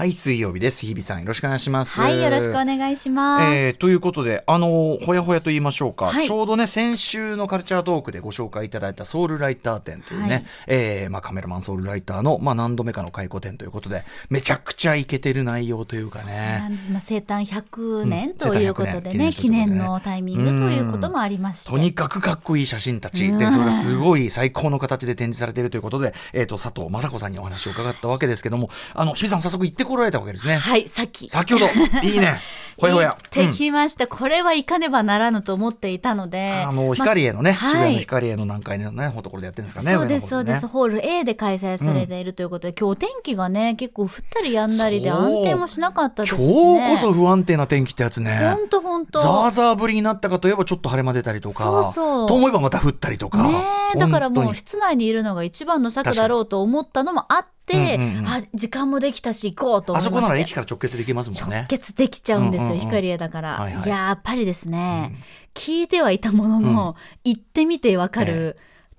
はい、水曜日です。日比さん、よろしくお願いします。はい、よろしくお願いします。えーということで、あのほやほやと言いましょうか、はいちょうどね、先週のカルチャートークでご紹介いただいたソウルライター展というね、はいえーまあ、カメラマンソウルライターの、まあ、何度目かの回顧展ということで、めちゃくちゃイケてる内容というかそうなね。んですまあ、生誕100年うんということでね、生誕100年記念でね記念のタイミングということもありまして。とにかくかっこいい写真たちうんでそれがすごい最高の形で展示されているということで、えー、と佐藤雅子さんにお話を伺ったわけですけどもあの日比さん早速行ってこられたわけですね。はい、さっき。先ほど。いいね。ほやほや。行ってきました、これは行かねばならぬと思っていたので。あの光栄のね、はい渋谷の光栄の何階のねところでやってるんですかねそうです、そうです。ホール A で開催されているということで、今日お天気がね、結構降ったりやんだりで安定もしなかったですしね。今日こそ不安定な天気ってやつね。ほんとほんと。ザーザー降りになったかといえばちょっと晴れ間出たりとか。そうそう。と思えばまた降ったりとか、ねえだからもう本室内にいるのが一番の策だろうと思ったのもあって、うんうんうん。あ時間もできたし行こうとあそこなら駅から直結できますもん直ね。結できちゃうんですよ、うんうんうん。光栄だから、はいはい。やっぱりですね、聞いてはいたものの、行ってみてわかる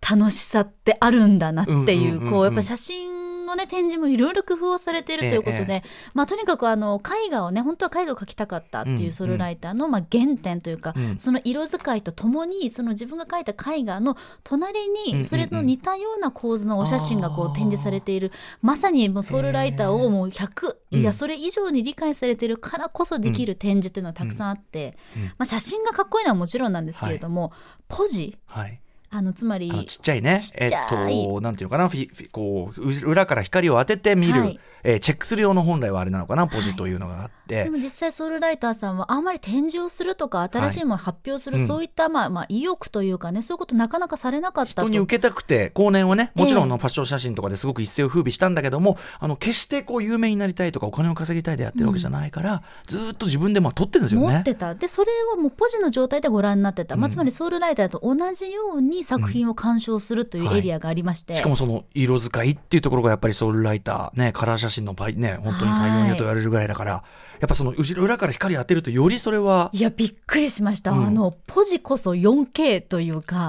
楽しさってあるんだなっていう,、うんうんうんうん。こうやっぱ写真のね。展示もいろいろ工夫をされているということで、まあ、とにかくあの絵画をね本当は絵画を描きたかったってうんいうソルライターの、まあ、原点というか、うん。その色使いとともにその自分が描いた絵画の隣にそれの似たような構図のお写真がこう展示されているまさにもうソウルライターをもう100、うんいやそれ以上に理解されているからこそできる展示っていうのはたくさんあって、まあ、写真がかっこいいのはもちろんなんですけれども、ポジはいあのつまりちっちゃいね。えっとなんていうのかな。フィフィこうう裏から光を当てて見る、はい。えーチェックする用の本来はあれなのかなポジというのがあって、でも実際ソウルライターさんはあんまり展示をするとか新しいものを発表する、うん。そういった、まあまあ、意欲というかねそういうことなかなかされなかったと。人に受けたくて後年はねもちろんのファッション写真とかですごく一世を風靡したんだけども、あの決してこう有名になりたいとかお金を稼ぎたいでやってるわけじゃないから、ずーっと自分でまあ撮ってるんですよね。持ってた。でそれはもうポジの状態でご覧になってた、まあ、つまりソウルライターと同じように作品を鑑賞するというエリアがありまして、しかもその色使いっていうところがやっぱりソウルライターねカラー写真の場合ね本当に採用にと言われるぐらいだから、やっぱその後ろ裏から光当てるとよりそれはいやびっくりしました、うん。あのポジこそ 4K というか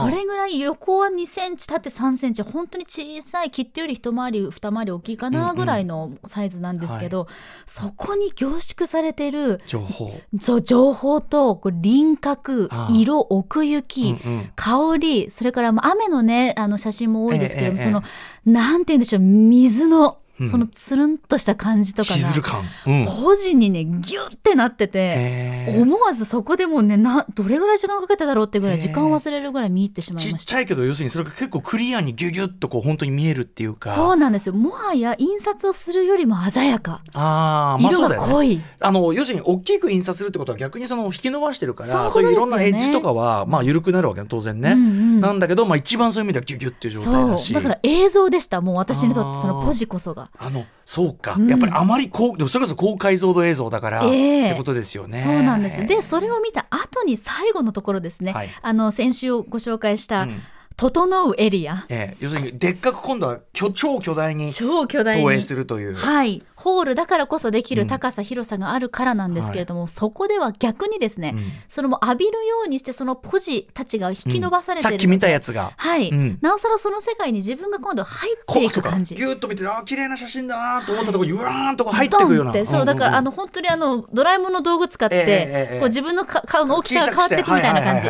それぐらい横は2センチ縦3センチ本当に小さい切手より一回り二回り大きいかうんうなんぐらいのサイズなんですけど、そこに凝縮されてる情報。そう情報とこう輪郭色奥行き、うんうん。香りそれからまあ雨のねあの写真も多いですけども、ええそのなんて言うんでしょう水のうんそのつるんとした感じとかが、個人にねギュッてなってて。えー。思わずそこでもうねなどれぐらい時間かけただろうってぐらい時間を忘れるぐらい見入ってしまいちっました。ちゃいけど要するにそれが結構クリアにギュギュッとこう本当に見えるっていうか。そうなんですよ。もはや印刷をするよりも鮮やか。あーまあ色が濃い、あの要するに大きく印刷するってことは逆にその引き伸ばしてるからそういういろんなエッジとかはまあ緩くなるわけね当然ね、うんうんなんだけど、まあ、一番そういう意味ではギュギュっていう状態そだし。う。だから映像でした。もう私にとってそのポジこそが。あのそうか、うん。やっぱりあまりこうでもそれこそ高解像度映像だから、ええ。ってことですよね。そうなんです。でそれを見た後に最後のところですね、はい。あの先週ご紹介したうん「整うエリア」ええ。要するにでっかく今度は巨超巨大に超巨大に投影するという、はい、ホールだからこそできる高さ、広さがあるからなんですけれども、そこでは逆にですね、うん。そのもう浴びるようにしてそのポジたちが引き伸ばされてるので、さっき見たやつが。はい、うん。なおさらその世界に自分が今度入っていく感じ。ギュッと見てあー綺麗な写真だなと思ったところゆらーんとこう入っていくようなってそうだから、んんんあの本当にあのドラえもんの道具使って、ええええこう自分のか顔の大きさが変わっていくみたいな感じ、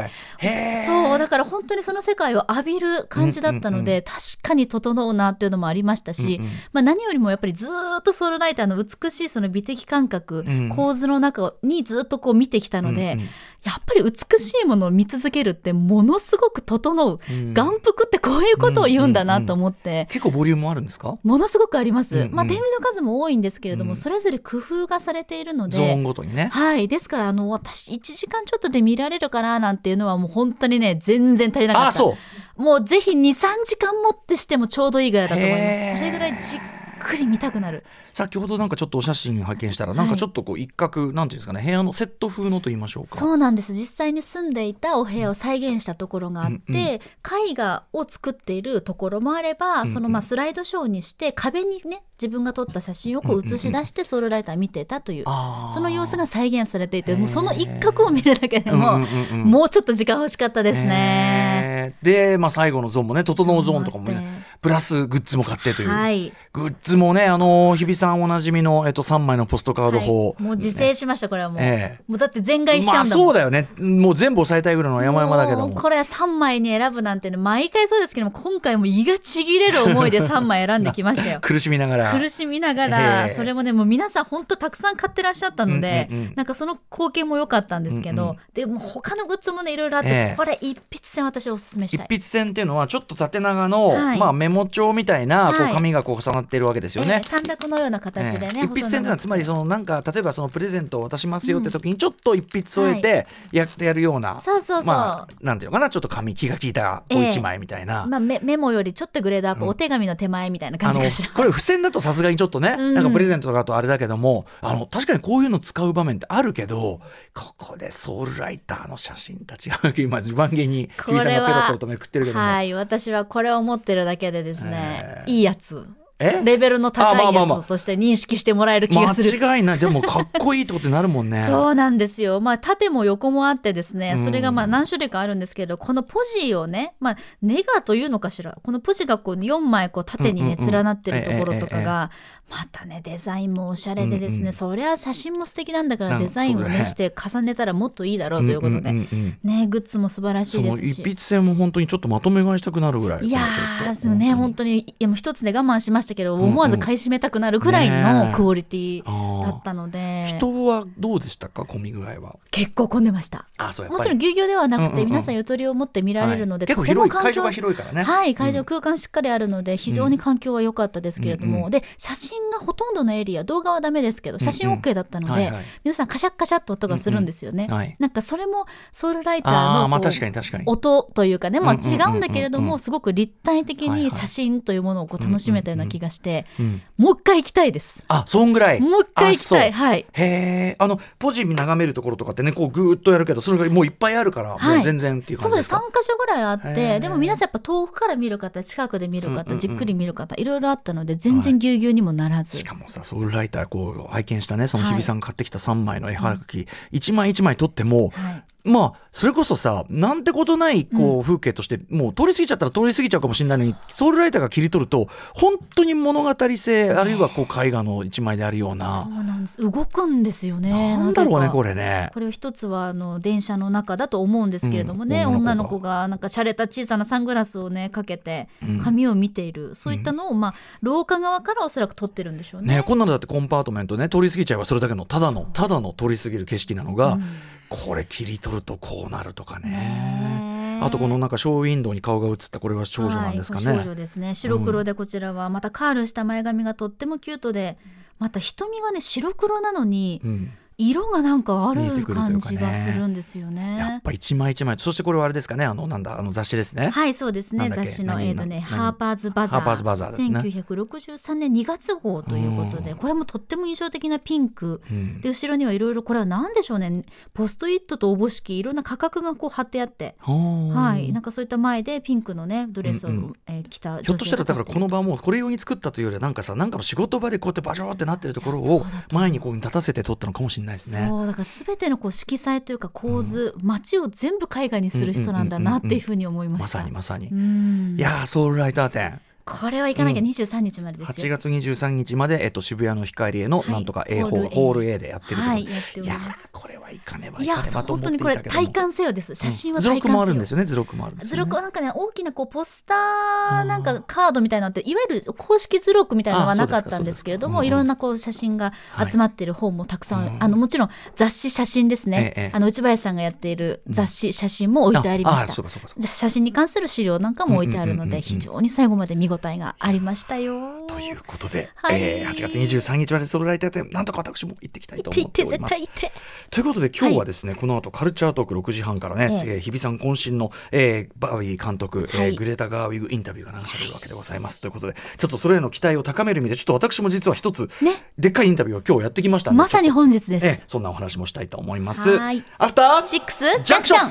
そうだから本当にその世界を浴びる感じだったので、うんうん確かに整うなっていうのもありましたし、うんうん。まあ、何よりもやっぱりずーっとソウルライターの美しいその美的感覚、うん。構図の中にずっとこう見てきたので、うんうん。やっぱり美しいものを見続けるってものすごく整う、うん。眼福ってこういうことを言うんだなと思って。結構ボリュームあるんですか？ものすごくあります、うんうんまあ、展示の数も多いんですけれども、うん。それぞれ工夫がされているのゾーンで、ごとにね。はい、ですからあの私1時間ちょっとで見られるかななんていうのはもう本当にね全然足りなかった。あそう。もうぜひ23時間もってしてもちょうどいいぐらいだと思います。それぐらいじっくり見たくなる。先ほどなんかちょっとお写真拝見したらなんかちょっとこう一角なんていうんですかね部屋のセット風のと言いましょうか。そうなんです。実際に住んでいたお部屋を再現したところがあって、うんうん。絵画を作っているところもあれば、んそのまあスライドショーにして壁にね自分が撮った写真をこう映し出してソウルライター見てたという、あー。その様子が再現されていてもうその一角を見るだけでも、うんうんうんうん。もうちょっと時間欲しかったですね。で、まあ、最後のゾーンもね整うゾーンとかもねプラスグッズも買ってという、はい。グッズもねあの日比さんおなじみの、えっと、3枚のポストカード法、はい。もう自制しましたこれはもう、ええ。もうだって全買いしちゃまあうんだもん、そうだよね。もう全部抑えたいぐらいの山々だけども。これ3枚に選ぶなんてね毎回そうですけども今回も胃がちぎれる思いで 3枚選んできましたよ。苦しみながら。苦しみながら、ええ。それもねもう皆さん本当たくさん買ってらっしゃったので、うんうんうん。なんかその光景も良かったんですけど、うんうんでも他のグッズもねいろいろあって、ええ。これ一筆線私おすすめしたい。一筆線っていうのはちょっと縦長の、はい。まあ、メモ帳みたいなこうはい紙がこう重なっているわけですよね。ええ短冊のような形でね、ええ一筆線っていうのはつまりそののなんか例えばそのプレゼントを渡しますよって時にちょっと一筆添えてやってやるような、そうそうそう。まあなんていうのかなちょっと紙気が利いたこうええ一枚みたいな。まあ、メメモよりちょっとグレードアップ、うん。お手紙の手前みたいな感じかしら。これ付箋だとさすがにちょっとね、うん。なんかプレゼントとかだとあれだけどもあの確かにこういうの使う場面ってあるけどここでソウルライターの写真たちが今自慢げにこれは日比さんがペロペロとめくってるけども、はい私はこれを持ってるだけでですね、ええいいやつ。えレベルの高いやつとして認識してもらえる気がする。間違いない。でもかっこいいってことになるもんね。そうなんですよ。まあ、縦も横もあってですね、うん。それがまあ何種類かあるんですけど、このポジをね、まあ、ネガというのかしら、このポジがこう4枚こう縦にね、連なってるところとかが、またね、デザインもおしゃれでですね、うんうんそりゃ写真も素敵なんだからデザインをねね。して重ねたらもっといいだろうということで、ね、グッズも素晴らしいですし。一筆線も本当にちょっとまとめ買いしたくなるぐらい。いやーね本当に。いやもう一つで我慢しましたけど、んうん。思わず買い占めたくなるぐらいねのえ。クオリティにだったので、人はどうでしたか？混み具合は。結構混んでました。あそうも。ちろんぎゅうぎゅうではなくて、うんうんうん。皆さんゆとりを持って見られるので、はい。結構とても環境広い会場が広いからね。はい会場うん空間しっかりあるので非常に環境は良かったですけれども、うんうんで写真がほとんどのエリア動画はダメですけど写真うん。うん OK だったので、はいはい。皆さんカシャッカシャッと音がするんですよね、はい。なんかそれもソウルライタああまあーのこう確かに確かに。音というかね、まあ、うんうんうんうん違うん。だけれどもすごく立体的に写真というものをこう楽しめたような気がして、うん。もう一回行きたいです。あそんぐらい。もう一回行きたい。はい。へえあのポジ眺めるところとかってねこうぐーっとやるけどそれがもういっぱいあるから、はい。もう全然っていうそうです3感じです。か。箇所ぐらいあってでも皆さんやっぱ遠くから見る方近くで見る方、うんうんうんじっくり見る方いろいろあったので全然ぎゅうぎゅうにもならず、しかもさソウルライターこう拝見したねそのはい。日比さんが買ってきた3枚の絵はがき、一枚一枚撮ってもはいまあそれこそさなんてことないこう風景として、もう通り過ぎちゃったら通り過ぎちゃうかもしれないのにソウルライターが切り取ると本当に物語性あるいはこう絵画の一枚であるようそな、うなんです。動くんですよね。なんだろうねこれね。これを一つはあの電車の中だと思うんですけれどもね、うん。女女のの子がなんか洒落た小さなサングラスをねかけてうん。紙を見ている、そういったのを、まあ、廊下側からおそらく撮ってるんでしょうね。ね、こんなのだってコンパートメントね通り過ぎちゃえばそれだけのただのただの通り過ぎる景色なのが、うんこれ切り取るとこうなるとかね。あとこのなんかショーウィンドウに顔が映ったこれは少女なんですかね。はい、少女ですね白黒でこちらはまたカールした前髪がとってもキュートでまた瞳がね白黒なのにうん、色がなんかある感じがするんですよやねっ。ぱ一枚一枚。そしてこれはあれですかね。あのなんだあの雑誌ですね。はいそうですね。雑誌の何えーとね何？ハーパーズバザー。ハーパーズバザーですね。1963年2月号ということでうん。これもとっても印象的なピンク。うん。で後ろにはいろいろこれは何でしょうね。ポストイットとおぼしきいろんな価格がこう貼ってあって。はい。なんかそういった前でピンクのねドレスを、うんうん。えー着たひょっとしたらだからこの場もこれ用に作ったというよりはなんかさなんかの仕事場でこうやってバジョーってなってるところを前にこう立たせて撮ったのかもしれないですね。そうだから全てのこう色彩というか構図、街を全部絵画にする人なんだなっていうふうに思いまました。さにまさに。うんいやーソウルライター展これは行かなきゃうん。23日までです8よ。月23日まで、えっと、渋谷の光へのはい。なんとか A ホール、ホール A ホール A でやってるはいやっておいやります。ーこれは行かねばいや本当にこれ体感せよです。写真は体感せよ。もあるんですよね図録もあるんです図よね。録はなんかね大きなこうポスターなんかカードみたいなのっていわゆる公式図録みたいなのはあなかったんですけれどもそうですかいろんなこう写真が集まってる本もたくさん、うんあのもちろん雑誌写真ですね、ええあの内林さんがやっている雑誌写真も置いてありました、写真に関する資料なんかも置いてあるのうんうんうんうんで非常に最後まで見応えがありましたよ。ということで、はいえー8月23日までソウルライター展なんとか私も行ってきたいとって行って思っております絶対行って。ということで今日はですね、この後カルチャートーク6時半からね、えー日比さん渾身の、えーバーウィー監督、えーグレタ・ガーウィグインタビューが流されるわけでございますということでちょっとそれへの期待を高める意味でちょっと私も実は一つ、ねでっかいインタビューを今日やってきましたまさに本日でええす。そんなお話もしたいと思いますはいアフターシックスジャンクション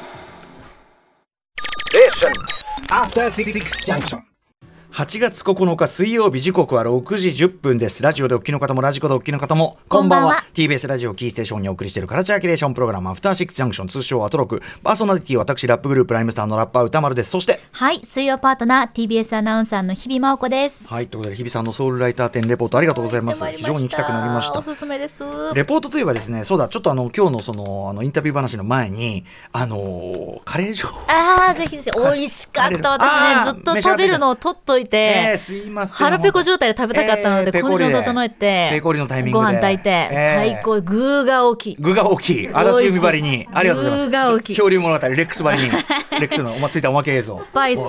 After Six Junction. 8月9日水曜日時刻は6時10分です。ラジオでお聞きの方もラジコでお聞きの方もこんばんは。TBS ラジオキーステーションにお送りしているカルチャーキュレーションプログラムアフターシックスジャンクション通称アトロク。パーソナリティは私ラップグループライムスターのラッパー歌丸です。そしてはい水曜パートナー TBS アナウンサーの日々真央子です。はいということで日比さんのソウルライター展レポートありがとうございます。非常に行きたくなりました。おすすめです。レポートといえばですねそうだちょっとあの今日のそのあのインタビュー話の前にあのーカレー情報。ああぜひぜひ。美味しかった。私ねずっと食べるのを取っといいません。腹ペコ状態で食べたかったので、コンディション整えてペコリのタイミングで。ご飯炊いて、えー。最高具が大きい。具が大きい。足立海張りに。ありがとうございます。具が大きい。恐竜物語レックス張りに。レックスのお祭りたおまけ映像。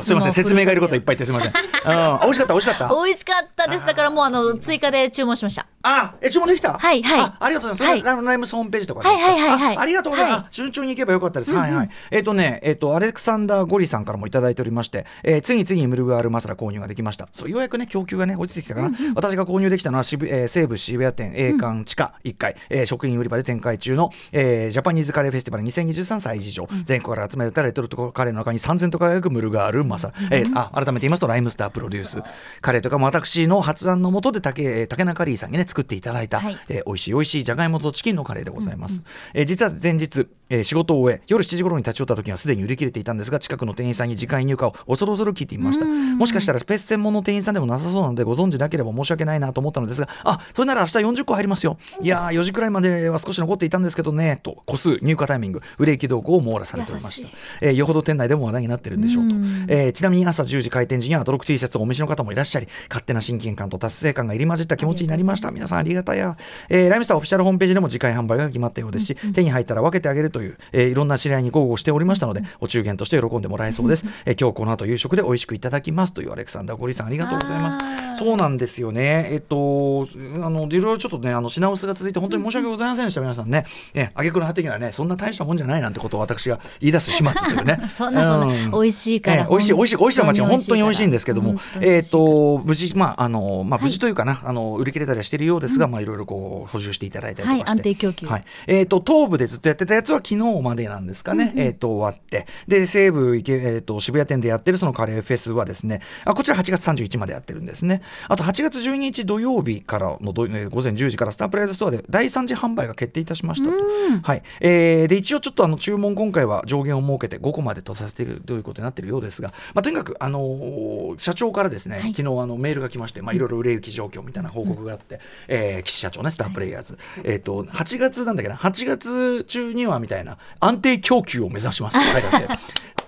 すいません。説明がいることいっぱい言ってすみません、うん、あ美味しかった美味しかった。美味しかったです。だからもうあの追加で注文しました。あえ注文できた？はいはい。あありがとうございます、ライムホームページとかはいはいはいはい。あありがとうございます、順調にいけばよかったです、はいはい。えっ、とねえっ、とアレクサンダー・ゴリさんからもいただいておりまして、えー、次々にムルガールマサラ購入ができました。そうようやくね供給がね落ちてきたかな、私が購入できたのは渋、えー西武渋谷店栄冠地下1階、えー食品売り場で展開中の、えージャパニーズカレーフェスティバル2023歳事情、全国から集められたレトルトカレーの中に3000と輝くムルガールマサラ、えーあ改めて言いますとライムスタープロデュース。カレーとかも私の発案のもとで竹,、えー竹中リーさんにね作っていただいた、はい。えー美味しい美味しいじゃがいもとチキンのカレーでございます、えー実は前日、えー仕事を終え夜7時頃に立ち寄った時にはすでに売り切れていたんですが近くの店員さんに時間入荷を恐る恐る聞いていました。もしかしたらスペース専門の店員さんでもなさそうなのでご存知なければ申し訳ないなと思ったのですがあそれなら明日40個入りますよ。いやー4時くらいまでは少し残っていたんですけどねと個数入荷タイミング売れ行き動向を網羅されておりました。えーよほど店内でも話題になってるんでしょうと、えーちなみに朝10時開店時にはアトロック T シャツをお召しの方もいらっしゃり勝手な親近感と達成感が入り混じった気持ちになりました。皆さんありがたや、えーライムスターオフィシャルホームページでも次回販売が決まったようですし、手に入ったら分けてあげるという、えーいろんな知り合いに豪語しておりましたので、お中元として喜んでもらえそうです、えー今日この後夕食で美味しくいただきます。というアレクサンダーゴリさんありがとうございます。そうなんですよね。えっとあのいろいろちょっとねあの品薄が続いて本当に申し訳ございませんでした皆さんねえ挙句の果てにはねそんな大したもんじゃないなんてことを私が言い出す始末というね。そんなそんな、うん。美味しいから、ええ美味しい美味しい美味しいのは本当に美味しいんですけどもえっ、と無事まああのまあはい。無事というかな、あの売り切れたりはしているようですが、まあいろいろこう補充していただいたりとかして、はい安定供給。はい。えっ、と東部でずっとやってたやつは昨日までなんですかね、えっ、と終わって。で西武池えっ、と渋谷店でやってるそのカレーフェスはですねあこちら8月31日までやってるんですね。あと8月12日土曜日からのど、えー午前10時からスタープライズストアで第3次販売が決定いたしましたと、はい。えーで一応ちょっとあの注文今回は上限を設けて5個までとさせているということになっているようですが、まあ、とにかく、あのー社長からですね、はい。昨日あのメールが来まして、まあ、いろいろ売れ行き状況みたいな報告があって、えー岸社長ねスタープレイヤーズ、えー、と8月なんだっけな8月中にはみたいな安定供給を目指します。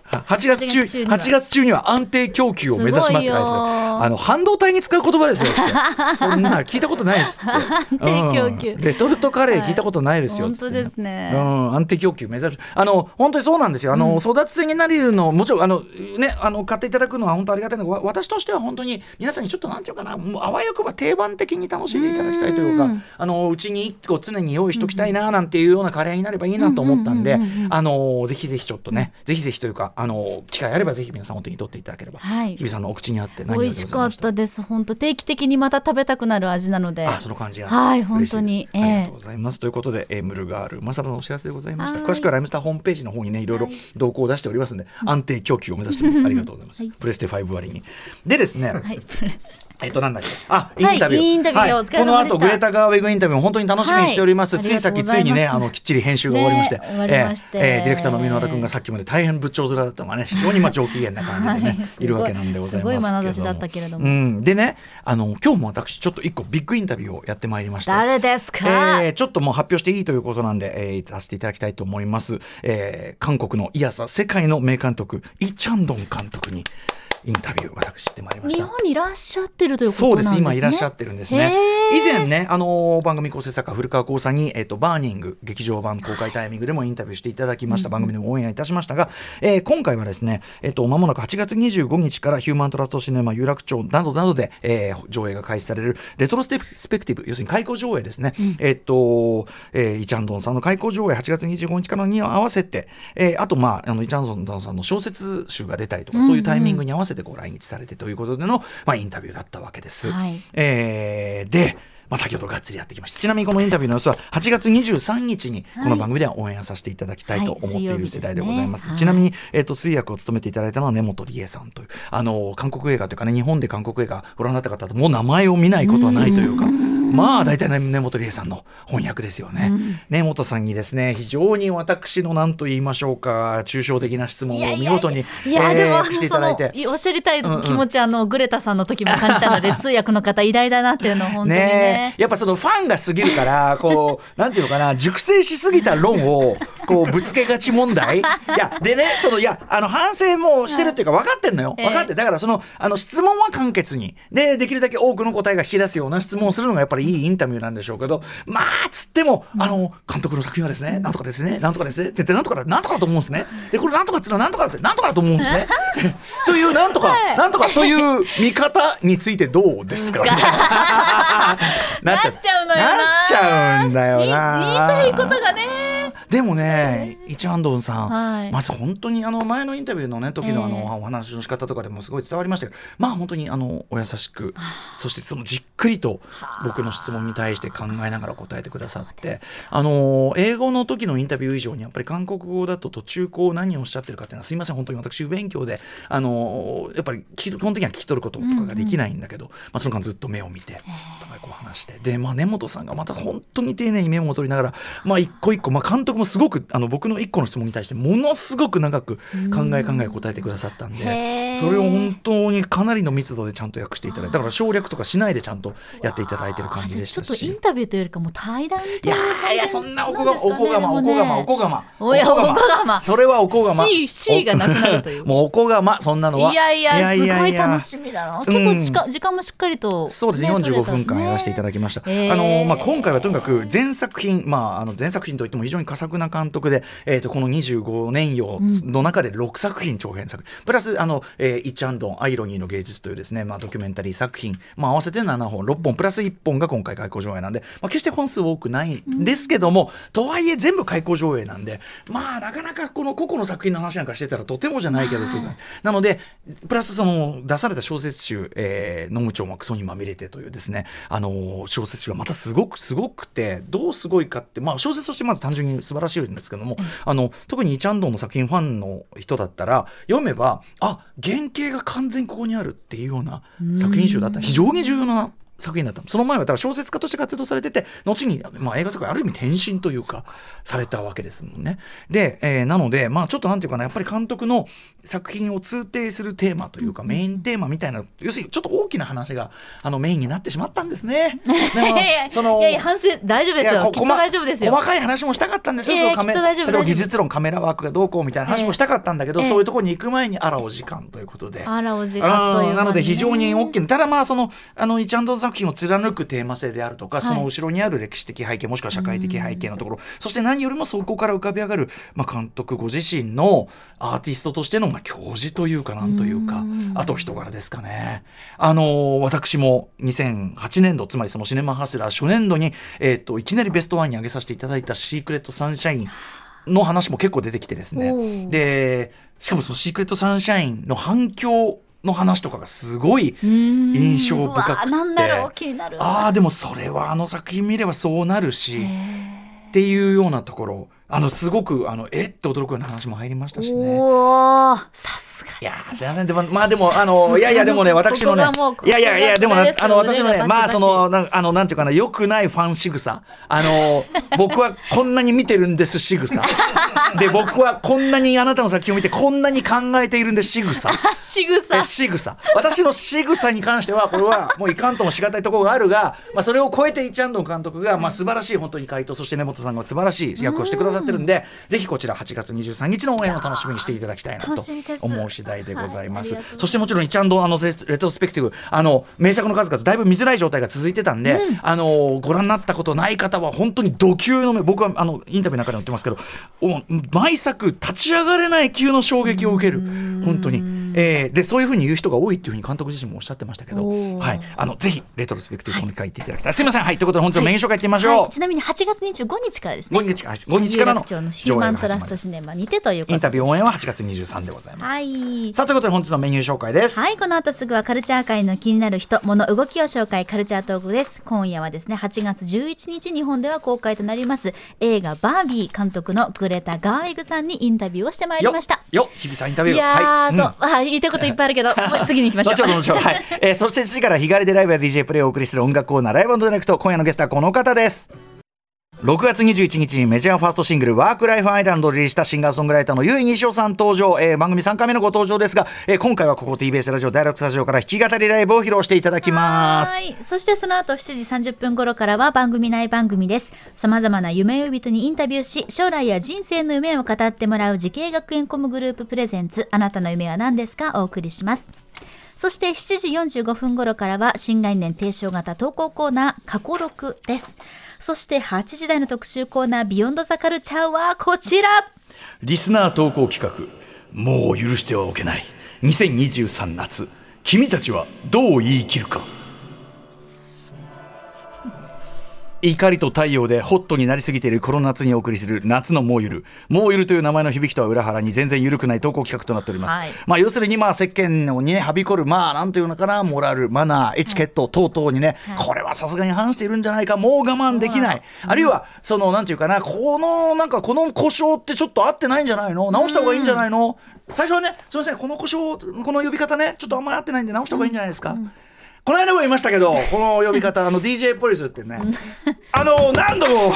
は8月中8月中には。8月中には安定供給を目指しますって書いてあの半導体に使う言葉ですよ そんな聞いたことないですって。安定供給。うん。レトルトカレー聞いたことないですよっ本つって当ですね、うん、安定供給目指すあの本当にそうなんですよ。あの、争奪戦になるのもちろんあのねあの買っていただくのは本当ありがたいのがわ私としては本当に皆さんにちょっとなんていうかなもうあわよくば定番的に楽しんでいただきたいというかうんあのうちに1個常に用意しときたいななんていうようなカレーになればいいなと思ったんでうんうんうんうんうん。あのぜひぜひちょっとね、ぜひぜひというかあの機会あればぜひ皆さんお手に取っていただければ、はい。日比さんのお口にあって何より美味しかったたです。本当定期的にまた食べたくなる味なので。あその感じが。はい本当に。ありがとうえございます、ということで、えームルガールマサラのお知らせでございました。はい。詳しくはライムスターホームページの方にねい。ろいろはい動向を出しておりますので、安定供給を目指しております。ありがとうございます、はいプレステ5割に。でですね、えはいプレス。えっとなんだっけ？あインタビュー、インタビューお疲れ様でした。この後グレタ・ガーウェグインタビューも本当に楽しみにしております、はい。ついさっきついにねあのきっちり編集が終わりまして、ね終わりまして。えーえーディレクターの箕輪田君がさっきまで大変仏頂面だったのがね非常にまあ上機嫌な感じでね、はい。い、るわけなんでございますけども。すごい眼差しだったけれども。うん、でねあの今日も私ちょっと一個ビッグインタビューをやってまいりました。誰ですか、えーちょっともう発表していいということなんで、えーさせていただきたいと思います、えー韓国のイヤサ世界の名監督イ・チャンドン監督にインタビュー私してまいりました。日本にいらっしゃってるということそうですなんですね今いらっしゃってるんですね。以前ねあのー番組構成作家古川耕さんに、えーとバーニング劇場版公開タイミングでもインタビューしていただきました、番組でもオンエアいたしましたが、えー今回はですねえっ、と間もなく8月25日からヒューマントラストシネマ有楽町などなどで、えー上映が開始されるレトロスペクティブ要するに開校上映ですね、えっ、と、えーイ・チャンドンさんの開校上映8月25日からに合わせて、えーあとまああのイ・チャンドンさんの小説集が出たりとか、そういうタイミングに合わせてご来日されてということでの、まあ、インタビューだったわけです。はい。えーでまあ、先ほどがっつりやってきました。ちなみにこのインタビューの様子は8月23日にこの番組では応援させていただきたいと思っている次第でございます,、ちなみに、えー、と通訳を務めていただいたのは根本理恵さんというあの韓国映画というかね日本で韓国映画ご覧になった方ともう名前を見ないことはないというか。まあ大体、ね、根本理恵さんの翻訳ですよね、うん、根本さんにですね非常に私の何と言いましょうか抽象的な質問を見事にいやでも、していただいて。おっしゃりたい気持ち、うん。うん、あのグレタさんの時も感じたので 通訳の方偉大だなっていうのを本当にね。ねやっぱそのファンが過ぎるからこう なんていうのかな熟成しすぎた論をこうぶつけがち問題？いやでねそのいやあの反省もしてるっていうか分かってんのよ、分かってだからそのあの質問は簡潔に。でできるだけ多くの答えが引き出すような質問をするのがやっぱりいいインタビューなんでしょうけどまあつってもあの監督の作品はですねなんとかですねなんとかですねってなんとかだなんとかだと思うんですね。でこれなんとかっていうのはなんとかだってなんとかだと思うんですね。というなんとか、なんとかという見方についてどうですか？なっちゃう。のよな。なっちゃうんだよな。言いたいことがねでもね、イチャンドンさん、はい、まず本当にあの前のインタビューのね時のあの、お話の仕方とかでもすごい伝わりましたけど、まあ本当にあのお優しく、そしてそのじっくりと僕の質問に対して考えながら答えてくださって、あの英語の時のインタビュー以上にやっぱり韓国語だと途中こう何をおっしゃってるかっていうのはすいません本当に私不勉強であのやっぱり基本的には聞き取ることとかができないんだけど、うんうん、まあその間ずっと目を見てお互いこう話してでまあ根本さんがまた本当に丁寧にメモを取りながらまあ一個一個まあ監督もすごくあの僕の1個の質問に対してものすごく長く考え考え答えてくださったんでそれを本当にかなりの密度でちゃんと訳していただいてだから省略とかしないでちゃんとやっていただいてる感じでしたし。ちょっとインタビューというよりかも対談いやいやそんなおこがまおこがまおこがまおこがま。おやおこがま。それはおこがま。C, C がなくなるという。もうおこがまそんなのは。いやいやすごい楽しみだな。結構時間,、時間もしっかりと、そうですね45分間やらせていただきました、あのまあ今回はとにかく全作品まああの全作品といっても非常に佳作な監督でえー、とこの25年よの中で6作品長編作。品、プラスあの、えー、イチャンドンアイロニーの芸術というですね、まあ、ドキュメンタリー作品、まあ、合わせて7本。6本。プラス1本が今回開講上映なんで、まあ、決して本数多くないんですけども、うん、とはいえ全部開講上映なんで。まあなかなかこの個々の作品の話なんかしてたらとてもじゃないけどというか、なのでプラスその出された小説集「えー、野口もクソにまみれて」というですねあの小説集がまたすごくすごくてどうすごいかって、まあ、小説としてまず単純に素晴らしいんですけども、あの特にイチャンドンの作品ファンの人だったら読めばあ原型が完全ここにあるっていうような作品集だった非常に重要な作品だったその前はだから小説家として活動されてて後に、まあ、映画作品ある意味転身というかされたわけですもんね。で、えー、なのでまあちょっとなんていうかなやっぱり監督の作品を通底するテーマというか、メインテーマみたいな要するにちょっと大きな話があのメインになってしまったんですね。そ のいやいや反省大丈夫ですよ。きっと大丈夫ですよ。細かい話もしたかったんですよ、えー、例えば技術論カメラワークがどうこうみたいな話もしたかったんだけど、えー、そういうところに行く前にあらお時間ということで。あらお時間という、ね、なので非常に大きなただまあそのあのイチャンドン作品を貫くテーマ性であるとか、その後ろにある歴史的背景もしくは社会的背景のところ、そして何よりもそこから浮かび上がる、まあ、監督ご自身のアーティストとしての、まあ、教授というかなんというか、あと人柄ですかね。あの私も2008年度つまりそのシネマハスラー初年度に、えーと、いきなりベストワンに挙げさせていただいた「シークレット・サンシャイン」の話も結構出てきてですね。でしかもその「シークレット・サンシャイン」の反響の話とかがすごい印象深くて。ああでもそれはあの作品見ればそうなるしっていうようなところあのすごくあのえって驚くような話も入りましたしね。さすがいやすみません。でもまあでもあのいやいやでもね私のねいやいやいやでもあの私のねまあそのなあのなんていうかな良くないファン仕草。あの 僕はこんなに見てるんです仕草。で僕はこんなにあなたの作品を見てこんなに考えているんで仕草。仕草。仕草。私の仕草に関してはこれはもういかんともしがたいところがあるがまあそれを超えてイチャンドン監督がまあ素晴らしい本当に回答。そして根本さんが素晴らしい役をしてくださってるんで、ぜひこちら8月23日の応援を楽しみにしていただきたいなと思う次第でございます。はい、そしてもちろんイチャンドあのレトスペクティブあの名作の数々だいぶ見づらい状態が続いてたんで、うん、あのご覧になったことない方は本当に度級の僕はあのインタビューの中でも言ってますけど毎作立ち上がれない級の衝撃を受ける。本当に。えーでそういうふうに言う人が多いっていうふうに監督自身もおっしゃってましたけど、はい、あのぜひレトロスペクティブに書いていただきたい、すみません。はいということで本日のメニュー紹介いってみましょう、はい。ちなみに8月25日からですね。5日はい。5日からのヒューマントラストシネマにてということで。インタビュー応援は8月23でございます、はい。さあということで本日のメニュー紹介です、はい、この後すぐはカルチャー界の気になる人、物、動きを紹介、カルチャートークです。今夜はですね、8月11日、日本では公開となります、映画バービー監督のグレタ・ガーウィグさんにインタビューをしてまいりよました。よ日比さんインタビューいやー、はい。そう、あ言いたいこといっぱいあるけど、次に行きましょう。後ほど後ほどはい、えー、そして7時から日帰りでライブや DJ プレイをお送りする音楽コーナーライブディレクト今夜のゲストはこの方です6月21日にメジャーファーストシングル「Work Life Island」をリリースしたシンガーソングライターのゆいにしおさん登場、えー番組3回目のご登場ですが、えー今回はここ TBS ラジオ第6スタジオから弾き語りライブを披露していただきますはい。そしてその後7時30分頃からは番組内番組です。様々な夢追い人にインタビューし、将来や人生の夢を語ってもらう滋慶学園 COM グループ presents、あなたの夢は何ですか？お送りします。そして7時45分頃からは新概念提唱型投稿コーナー過去録です。そして8時台の特集コーナービヨンドザカルチャーはこちら。リスナー投稿企画「もう許してはおけない。2023夏君たちはどう言い切るか」怒りと太陽でホットになりすぎているこの夏にお送りする夏のもうゆるもうゆるという名前の響きとは裏腹に全然緩くない投稿企画となっております、はい。まあ要するにまあ世間にねはびこるまあなんていうのかなモラル。マナーエチケット等々にね、はい。これはさすがに反しているんじゃないかもう我慢できない、あるいはそのなんていうかなこのなんかこの故障ってちょっと合ってないんじゃないの？直した方がいいんじゃないの、最初はねすみませんこの故障この呼び方ねちょっとあんまり合ってないんで直した方がいいんじゃないですか、この間も言いましたけど、この呼び方、あの DJ ポリスってね、あの何度も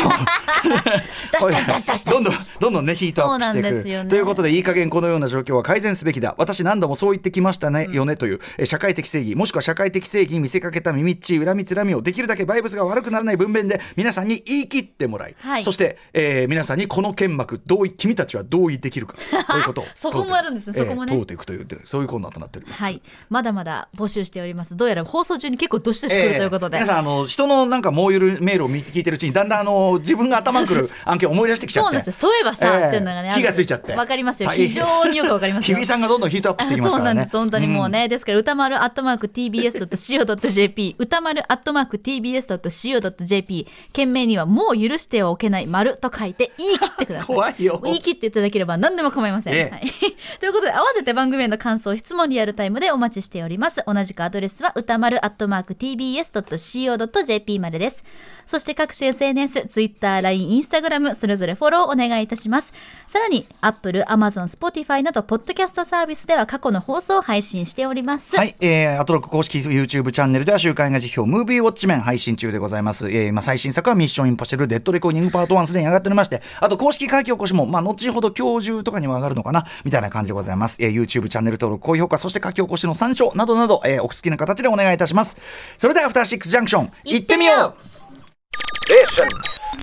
どんどんどんどんねヒートアップしていくね。ということでいい加減このような状況は改善すべきだ。私何度もそう言ってきましたね、よねというえ社会的正義。もしくは社会的正義に見せかけた耳っちい恨みつらみをできるだけバイブスが悪くならない文面で皆さんに言い切ってもらい、はい。そして、えー皆さんにこの剣幕同意君たちは同意できるか。ということ。を そこもあるんですね。そこもね。えー問うていくというそういうコーナーとなっております。はい。まだまだ募集しております。どうやら放送中に結構どしどし来るということで。皆さんあの人のなんかもうゆるメールを聞いてるうちにだんだんあの自分が頭にくる案件を思い出してきちゃってそうなんですよ。そういえばさ、ええっていうのがね。火がついちゃってわかりますよ。非常によくわかりますよ。日比さんがどんどんヒートアップしてきますからねそうなんです。本当にもうね。ですから、歌丸アットマーク tbs.co.jp、歌丸アットマーク tbs.co.jp、件名にはもう許してはおけない丸と書いて言い切ってください。怖いよ言い切っていただければ何でも構いません。ええはい、ということで、合わせて番組への感想、質問リアルタイムでお待ちしております。同じくアドレスは歌丸アットマーク tbs.co.jp までです。そして各種 SNS、Twitter、LINE、Instagram、それぞれフォローお願いいたします。さらに、Apple、Amazon、Spotify など、ポッドキャストサービスでは過去の放送を配信しております。はい、えー、アトロック公式 YouTube チャンネルでは週刊映画辞表ムービーウォッチメン配信中でございます。えー、まあ最新作はミッションインポッシブルデッドレコーディングパート1すでに上がっておりまして、あと公式書き起こしも、まあ後ほど今日中とかにも上がるのかな、みたいな感じでございます。えー、YouTube チャンネル登録、高評価、そして書き起こしの参照などなど、えー、お好きな形でお願いいたします。それではアフターシックスジャンクション、行ってみよう。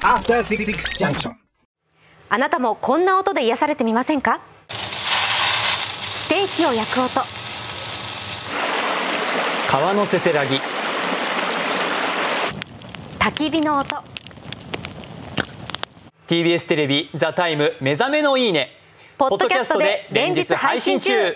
After Six Junction. あなたもこんな音で癒されてみませんか？ステーキを焼く音。川のせせらぎ。焚き火の音。TBS テレビ「ザタイム目覚めのいいね」ポッドキャストで連日配信中